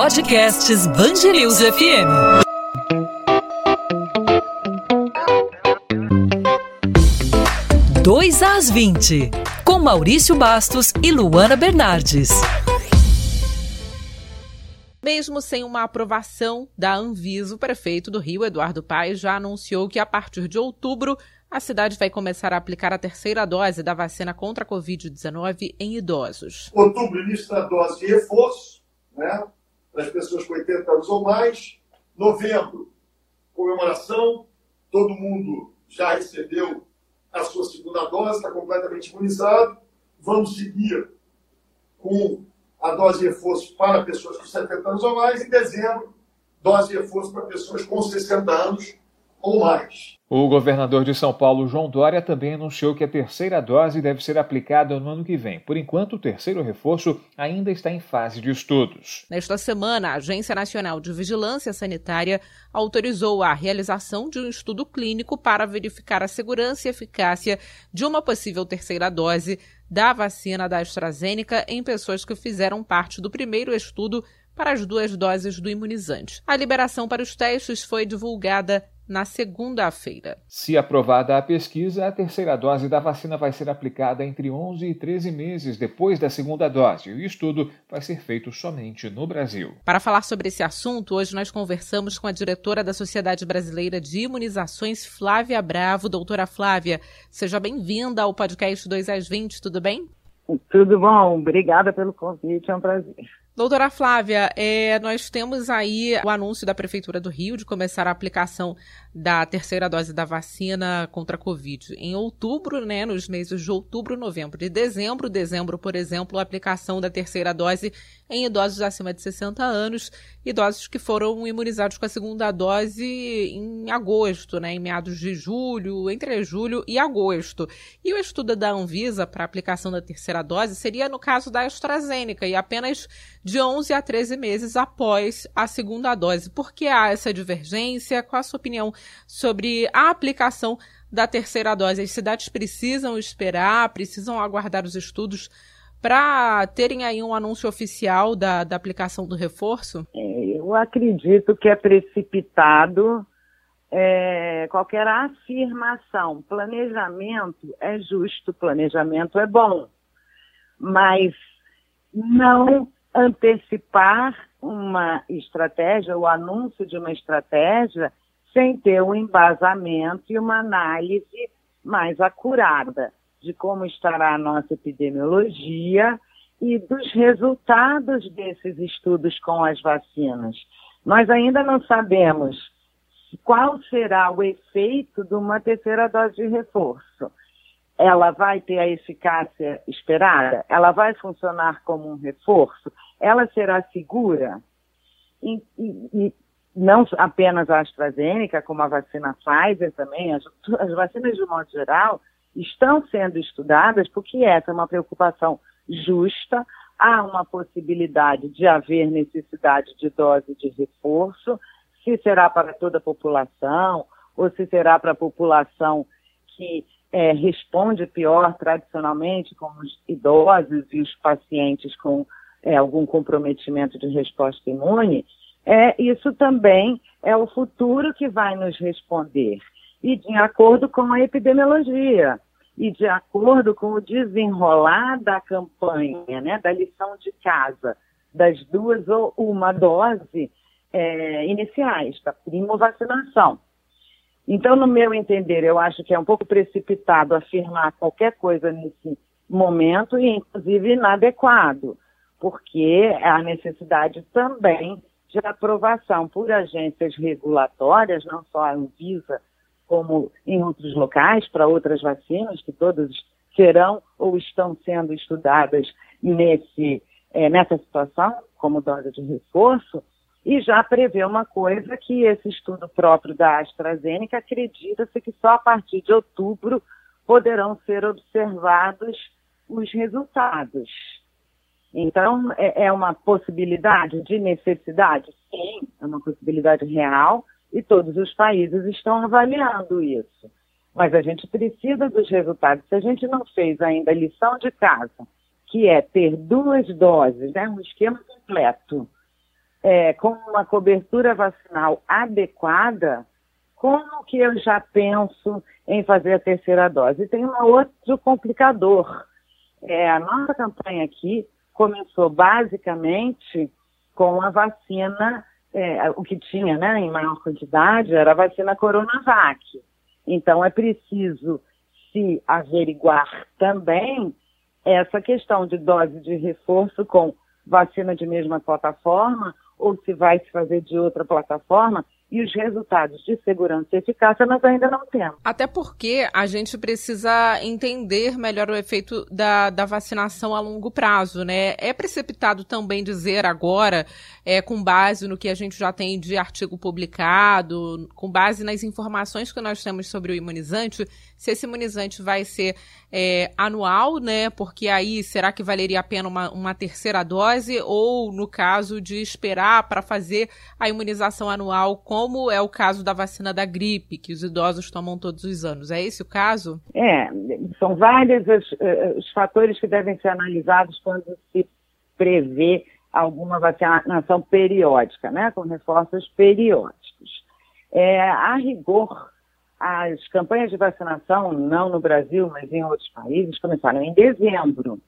Podcasts Bangerils FM. Dois às 20, com Maurício Bastos e Luana Bernardes. Mesmo sem uma aprovação da Anvisa, o prefeito do Rio, Eduardo Paes, já anunciou que a partir de outubro a cidade vai começar a aplicar a terceira dose da vacina contra a Covid-19 em idosos. Outubro, início da dose de reforço, né, das pessoas com 80 anos ou mais. Novembro, comemoração, todo mundo já recebeu a sua segunda dose, está completamente imunizado. Vamos seguir com a dose de reforço para pessoas com 70 anos ou mais. Em dezembro, dose de reforço para pessoas com 60 anos ou mais. O governador de São Paulo, João Dória, também anunciou que a terceira dose deve ser aplicada no ano que vem. Por enquanto, o terceiro reforço ainda está em fase de estudos. Nesta semana, a Agência Nacional de Vigilância Sanitária autorizou a realização de um estudo clínico para verificar a segurança e eficácia de uma possível terceira dose da vacina da AstraZeneca em pessoas que fizeram parte do primeiro estudo para as duas doses do imunizante. A liberação para os testes foi divulgada na segunda-feira. Se aprovada a pesquisa, a terceira dose da vacina vai ser aplicada entre 11 e 13 meses depois da segunda dose. O estudo vai ser feito somente no Brasil. Para falar sobre esse assunto, hoje nós conversamos com a diretora da Sociedade Brasileira de Imunizações, Flávia Bravo. Doutora Flávia, seja bem-vinda ao podcast 2 às 20, tudo bem? Tudo bom, obrigada pelo convite, é um prazer. Doutora Flávia, é, nós temos aí o anúncio da Prefeitura do Rio de começar a aplicação da terceira dose da vacina contra a Covid em outubro, né, nos meses de outubro, novembro e dezembro. Dezembro, por exemplo, a aplicação da terceira dose em idosos acima de 60 anos, idosos que foram imunizados com a segunda dose em agosto, né, em meados de julho, entre julho e agosto. E o estudo da Anvisa para a aplicação da terceira dose seria no caso da AstraZeneca e apenas de 11 a 13 meses após a segunda dose. Por que há essa divergência? Qual a sua opinião sobre a aplicação da terceira dose? As cidades precisam esperar, precisam aguardar os estudos para terem aí um anúncio oficial da, da aplicação do reforço? É, eu acredito que é precipitado é, qualquer afirmação. Planejamento é justo, planejamento é bom, mas não antecipar uma estratégia, o anúncio de uma estratégia, sem ter um embasamento e uma análise mais acurada de como estará a nossa epidemiologia e dos resultados desses estudos com as vacinas. Nós ainda não sabemos qual será o efeito de uma terceira dose de reforço ela vai ter a eficácia esperada? Ela vai funcionar como um reforço? Ela será segura? E, e, e não apenas a AstraZeneca, como a vacina Pfizer também, as, as vacinas de modo geral, estão sendo estudadas porque essa é uma preocupação justa, há uma possibilidade de haver necessidade de dose de reforço, se será para toda a população ou se será para a população que é, responde pior tradicionalmente, como os idosos e os pacientes com é, algum comprometimento de resposta imune, é, isso também é o futuro que vai nos responder. E de acordo com a epidemiologia, e de acordo com o desenrolar da campanha, né, da lição de casa, das duas ou uma dose é, iniciais, da primo vacinação. Então, no meu entender, eu acho que é um pouco precipitado afirmar qualquer coisa nesse momento e, inclusive, inadequado, porque há necessidade também de aprovação por agências regulatórias, não só a Anvisa, como em outros locais, para outras vacinas, que todas serão ou estão sendo estudadas nesse, é, nessa situação, como dose de reforço, e já prevê uma coisa que esse estudo próprio da AstraZeneca acredita-se que só a partir de outubro poderão ser observados os resultados. Então, é, é uma possibilidade de necessidade? Sim, é uma possibilidade real e todos os países estão avaliando isso. Mas a gente precisa dos resultados. Se a gente não fez ainda a lição de casa, que é ter duas doses, né, um esquema completo, é, com uma cobertura vacinal adequada, como que eu já penso em fazer a terceira dose? E tem um outro complicador. É, a nossa campanha aqui começou basicamente com a vacina, é, o que tinha né, em maior quantidade era a vacina Coronavac. Então é preciso se averiguar também essa questão de dose de reforço com vacina de mesma plataforma ou se vai se fazer de outra plataforma, e os resultados de segurança e eficácia nós ainda não temos. Até porque a gente precisa entender melhor o efeito da, da vacinação a longo prazo, né? É precipitado também dizer agora, é, com base no que a gente já tem de artigo publicado, com base nas informações que nós temos sobre o imunizante, se esse imunizante vai ser é, anual, né? Porque aí será que valeria a pena uma, uma terceira dose ou no caso de esperar para fazer a imunização anual, como é o caso da vacina da gripe, que os idosos tomam todos os anos? É esse o caso? É, são vários os, eh, os fatores que devem ser analisados quando se prevê alguma vacinação periódica, né? Com reforços periódicos. É, a rigor, as campanhas de vacinação, não no Brasil, mas em outros países, começaram em dezembro.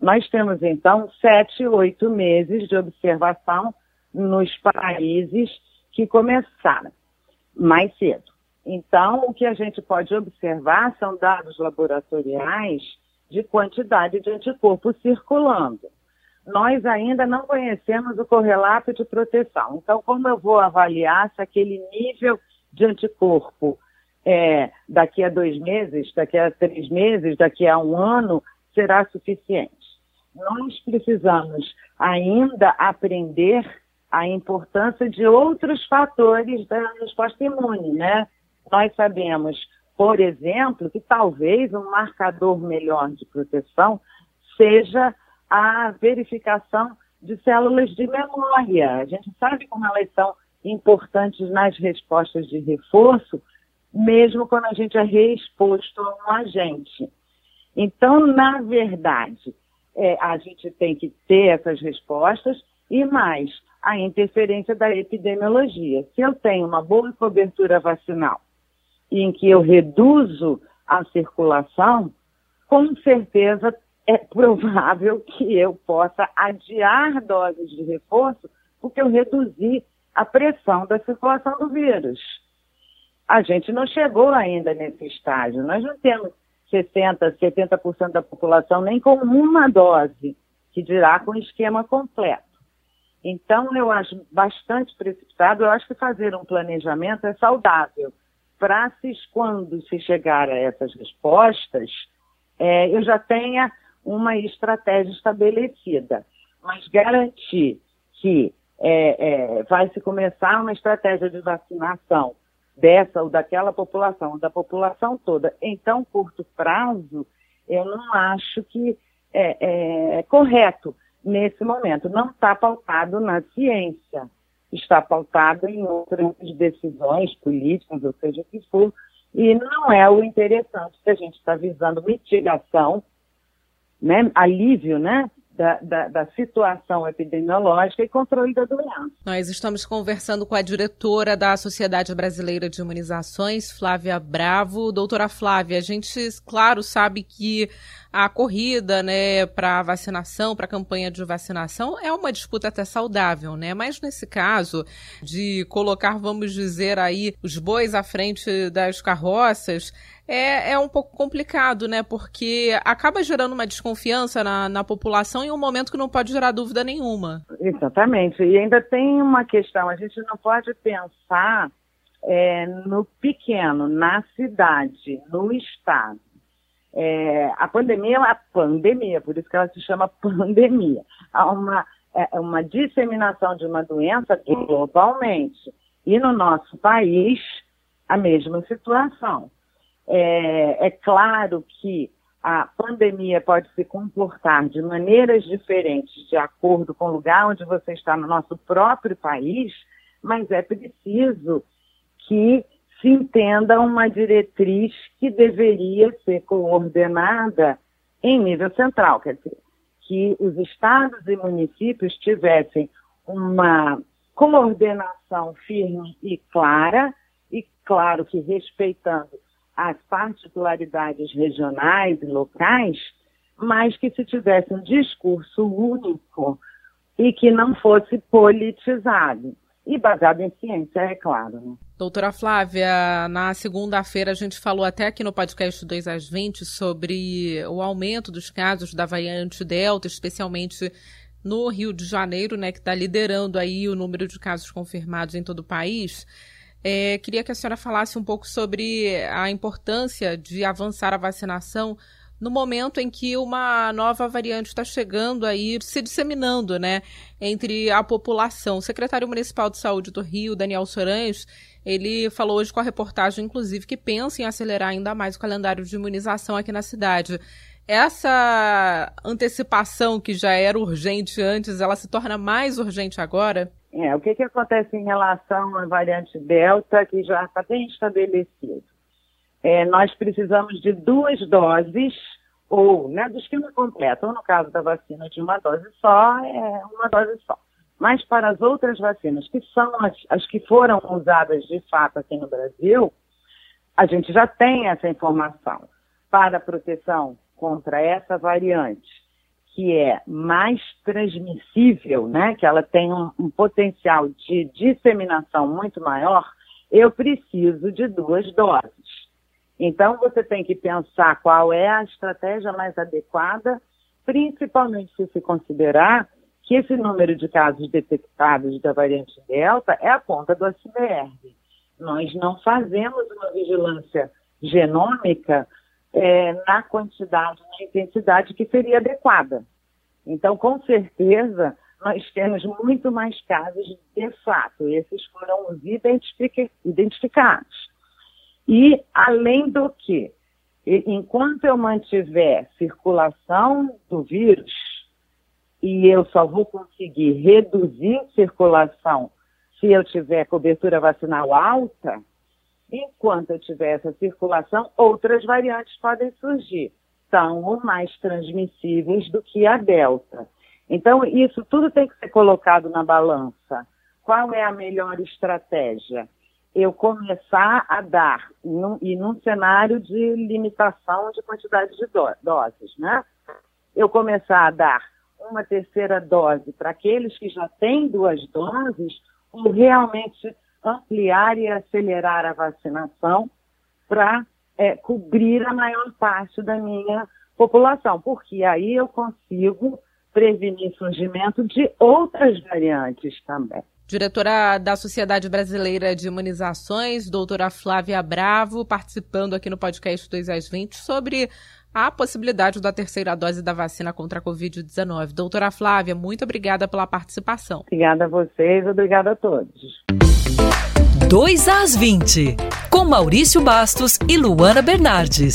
Nós temos, então, sete, oito meses de observação nos países que começaram mais cedo. Então, o que a gente pode observar são dados laboratoriais de quantidade de anticorpos circulando. Nós ainda não conhecemos o correlato de proteção. Então, como eu vou avaliar se aquele nível de anticorpo é, daqui a dois meses, daqui a três meses, daqui a um ano, será suficiente. Nós precisamos ainda aprender a importância de outros fatores da resposta imune, né? Nós sabemos, por exemplo, que talvez um marcador melhor de proteção seja a verificação de células de memória. A gente sabe como elas são importantes nas respostas de reforço, mesmo quando a gente é reexposto a um agente. Então, na verdade, é, a gente tem que ter essas respostas e mais a interferência da epidemiologia. Se eu tenho uma boa cobertura vacinal e em que eu reduzo a circulação, com certeza é provável que eu possa adiar doses de reforço porque eu reduzi a pressão da circulação do vírus a gente não chegou ainda nesse estágio. Nós não temos 60%, 70% da população nem com uma dose, que dirá com esquema completo. Então, eu acho bastante precipitado. Eu acho que fazer um planejamento é saudável. Para se, quando se chegar a essas respostas, é, eu já tenha uma estratégia estabelecida. Mas garantir que é, é, vai se começar uma estratégia de vacinação dessa ou daquela população, da população toda, em tão curto prazo, eu não acho que é, é correto nesse momento. Não está pautado na ciência, está pautado em outras decisões políticas, ou seja o que for, e não é o interessante que a gente está visando mitigação, né, alívio, né, da, da, da, situação epidemiológica e controle da doença. Nós estamos conversando com a diretora da Sociedade Brasileira de Imunizações, Flávia Bravo. Doutora Flávia, a gente, claro, sabe que a corrida, né, para vacinação, para campanha de vacinação é uma disputa até saudável, né? Mas nesse caso de colocar, vamos dizer aí, os bois à frente das carroças, é, é um pouco complicado, né? Porque acaba gerando uma desconfiança na, na população em um momento que não pode gerar dúvida nenhuma. Exatamente. E ainda tem uma questão, a gente não pode pensar é, no pequeno, na cidade, no estado. É, a pandemia é uma pandemia, por isso que ela se chama pandemia. Há uma, é, uma disseminação de uma doença globalmente. E no nosso país, a mesma situação. É, é claro que a pandemia pode se comportar de maneiras diferentes de acordo com o lugar onde você está no nosso próprio país, mas é preciso que se entenda uma diretriz que deveria ser coordenada em nível central, quer dizer, que os estados e municípios tivessem uma, coordenação firme e clara, e claro que respeitando as particularidades regionais e locais, mas que se tivesse um discurso único e que não fosse politizado. E baseado em ciência, é claro. Né? Doutora Flávia, na segunda-feira a gente falou até aqui no podcast 2 às 20 sobre o aumento dos casos da variante Delta, especialmente no Rio de Janeiro, né, que está liderando aí o número de casos confirmados em todo o país. É, queria que a senhora falasse um pouco sobre a importância de avançar a vacinação no momento em que uma nova variante está chegando aí, se disseminando, né, entre a população. O secretário municipal de saúde do Rio, Daniel Sorães, ele falou hoje com a reportagem, inclusive, que pensa em acelerar ainda mais o calendário de imunização aqui na cidade. Essa antecipação que já era urgente antes, ela se torna mais urgente agora? É, o que, que acontece em relação à variante Delta, que já está bem estabelecido? É, nós precisamos de duas doses, ou né, do esquema completo, ou no caso da vacina de uma dose só, é uma dose só. Mas para as outras vacinas, que são as, as que foram usadas de fato aqui no Brasil, a gente já tem essa informação. Para a proteção contra essa variante, que é mais transmissível, né, que ela tem um, um potencial de disseminação muito maior, eu preciso de duas doses. Então, você tem que pensar qual é a estratégia mais adequada, principalmente se se considerar que esse número de casos detectados da variante Delta é a ponta do iceberg. Nós não fazemos uma vigilância genômica é, na quantidade, na intensidade que seria adequada. Então, com certeza, nós temos muito mais casos de fato. Esses foram os identificados. E, além do que, enquanto eu mantiver circulação do vírus, e eu só vou conseguir reduzir circulação se eu tiver cobertura vacinal alta, enquanto eu tiver essa circulação, outras variantes podem surgir, são mais transmissíveis do que a delta. Então, isso tudo tem que ser colocado na balança. Qual é a melhor estratégia? Eu começar a dar, num, e num cenário de limitação de quantidade de do, doses, né? Eu começar a dar uma terceira dose para aqueles que já têm duas doses, ou realmente ampliar e acelerar a vacinação para é, cobrir a maior parte da minha população, porque aí eu consigo prevenir surgimento de outras variantes também. Diretora da Sociedade Brasileira de Imunizações, doutora Flávia Bravo, participando aqui no podcast 2 às 20 sobre a possibilidade da terceira dose da vacina contra a Covid-19. Doutora Flávia, muito obrigada pela participação. Obrigada a vocês, obrigada a todos. 2 às 20, com Maurício Bastos e Luana Bernardes.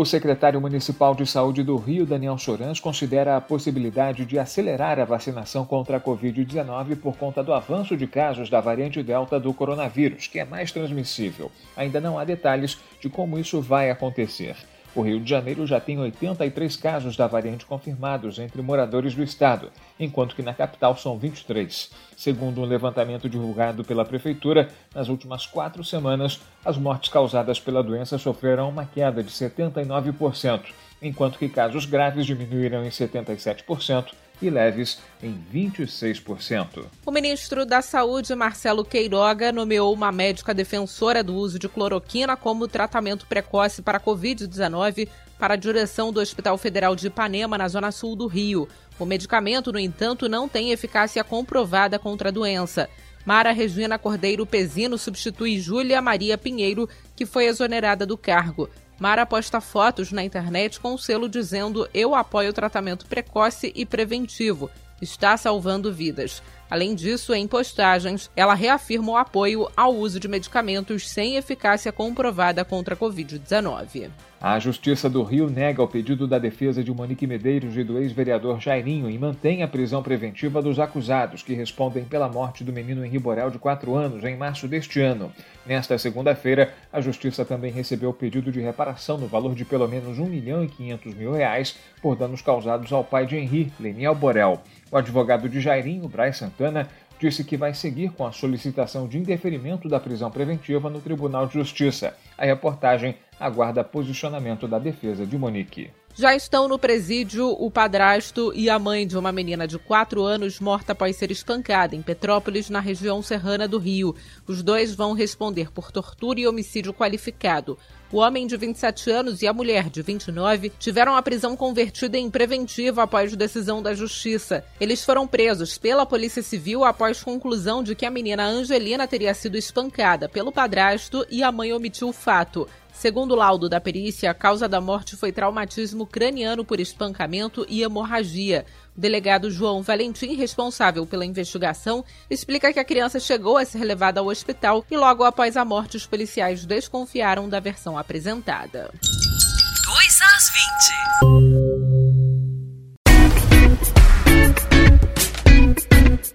O secretário municipal de saúde do Rio, Daniel Sorans, considera a possibilidade de acelerar a vacinação contra a Covid-19 por conta do avanço de casos da variante Delta do coronavírus, que é mais transmissível. Ainda não há detalhes de como isso vai acontecer. O Rio de Janeiro já tem 83 casos da variante confirmados entre moradores do estado, enquanto que na capital são 23. Segundo um levantamento divulgado pela Prefeitura, nas últimas quatro semanas, as mortes causadas pela doença sofreram uma queda de 79%, enquanto que casos graves diminuíram em 77% e leves em 26%. O ministro da Saúde, Marcelo Queiroga, nomeou uma médica defensora do uso de cloroquina como tratamento precoce para a Covid-19 para a direção do Hospital Federal de Ipanema, na zona sul do Rio. O medicamento, no entanto, não tem eficácia comprovada contra a doença. Mara Regina Cordeiro Pezino substitui Júlia Maria Pinheiro, que foi exonerada do cargo. Mara posta fotos na internet com o selo dizendo: Eu apoio o tratamento precoce e preventivo. Está salvando vidas. Além disso, em postagens, ela reafirma o apoio ao uso de medicamentos sem eficácia comprovada contra a Covid-19. A Justiça do Rio nega o pedido da defesa de Monique Medeiros e do ex-vereador Jairinho e mantém a prisão preventiva dos acusados, que respondem pela morte do menino Henri Borel, de 4 anos, em março deste ano. Nesta segunda-feira, a Justiça também recebeu o pedido de reparação no valor de pelo menos 1 milhão e 500 mil reais por danos causados ao pai de Henri, Leniel Borel. O advogado de Jairinho, Braz Santana, disse que vai seguir com a solicitação de indeferimento da prisão preventiva no Tribunal de Justiça. A reportagem aguarda posicionamento da defesa de Monique. Já estão no presídio o padrasto e a mãe de uma menina de 4 anos morta após ser espancada em Petrópolis, na região serrana do Rio. Os dois vão responder por tortura e homicídio qualificado. O homem de 27 anos e a mulher de 29 tiveram a prisão convertida em preventiva após decisão da Justiça. Eles foram presos pela Polícia Civil após conclusão de que a menina Angelina teria sido espancada pelo padrasto e a mãe omitiu o fato. Segundo o laudo da perícia, a causa da morte foi traumatismo craniano por espancamento e hemorragia. O delegado João Valentim, responsável pela investigação, explica que a criança chegou a ser levada ao hospital e logo após a morte os policiais desconfiaram da versão apresentada. 2 às 20.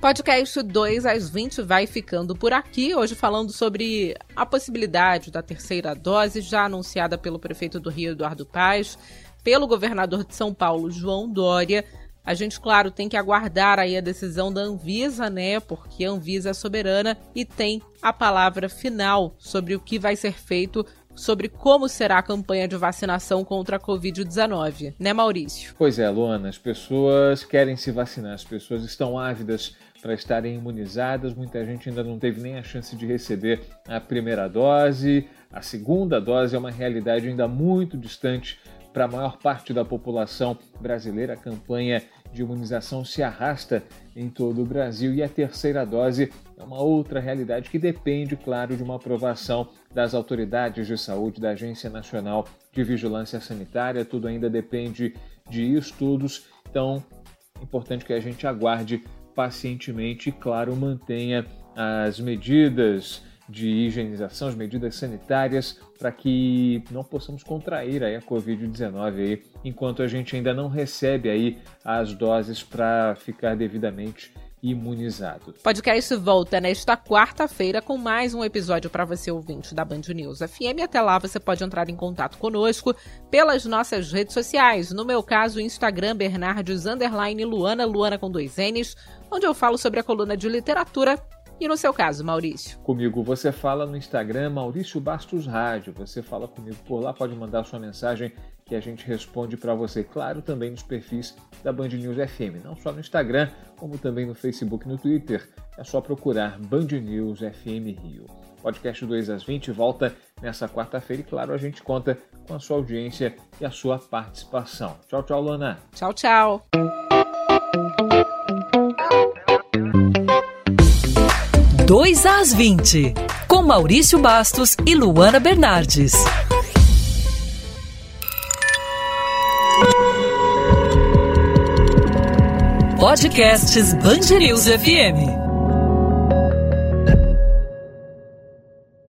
Podcast 2 às 20 vai ficando por aqui, hoje falando sobre a possibilidade da terceira dose, já anunciada pelo prefeito do Rio, Eduardo Paz, pelo governador de São Paulo, João Dória, a gente, claro, tem que aguardar aí a decisão da Anvisa, né? Porque a Anvisa é soberana e tem a palavra final sobre o que vai ser feito sobre como será a campanha de vacinação contra a Covid-19, né, Maurício? Pois é, Luana, as pessoas querem se vacinar, as pessoas estão ávidas para estarem imunizadas. Muita gente ainda não teve nem a chance de receber a primeira dose. A segunda dose é uma realidade ainda muito distante para a maior parte da população brasileira. A campanha de imunização se arrasta em todo o Brasil e a terceira dose é uma outra realidade que depende, claro, de uma aprovação das autoridades de saúde, da Agência Nacional de Vigilância Sanitária. Tudo ainda depende de estudos, então é importante que a gente aguarde pacientemente e, claro, mantenha as medidas de higienização, as medidas sanitárias, para que não possamos contrair aí a Covid-19 aí, enquanto a gente ainda não recebe aí as doses para ficar devidamente imunizado. Podcast volta nesta quarta-feira com mais um episódio para você ouvinte da Band News FM. Até lá você pode entrar em contato conosco pelas nossas redes sociais. No meu caso, Instagram Bernardes Luana, Luana com dois N's, onde eu falo sobre a coluna de literatura e no seu caso, Maurício? Comigo você fala no Instagram Maurício Bastos Rádio. Você fala comigo por lá, pode mandar sua mensagem que a gente responde para você. Claro, também nos perfis da Band News FM, não só no Instagram, como também no Facebook e no Twitter. É só procurar Band News FM Rio. Podcast 2 às 20 volta nessa quarta-feira e, claro, a gente conta com a sua audiência e a sua participação. Tchau, tchau, Lona. Tchau, tchau. 2 às 20, com Maurício Bastos e Luana Bernardes. Podcasts News FM.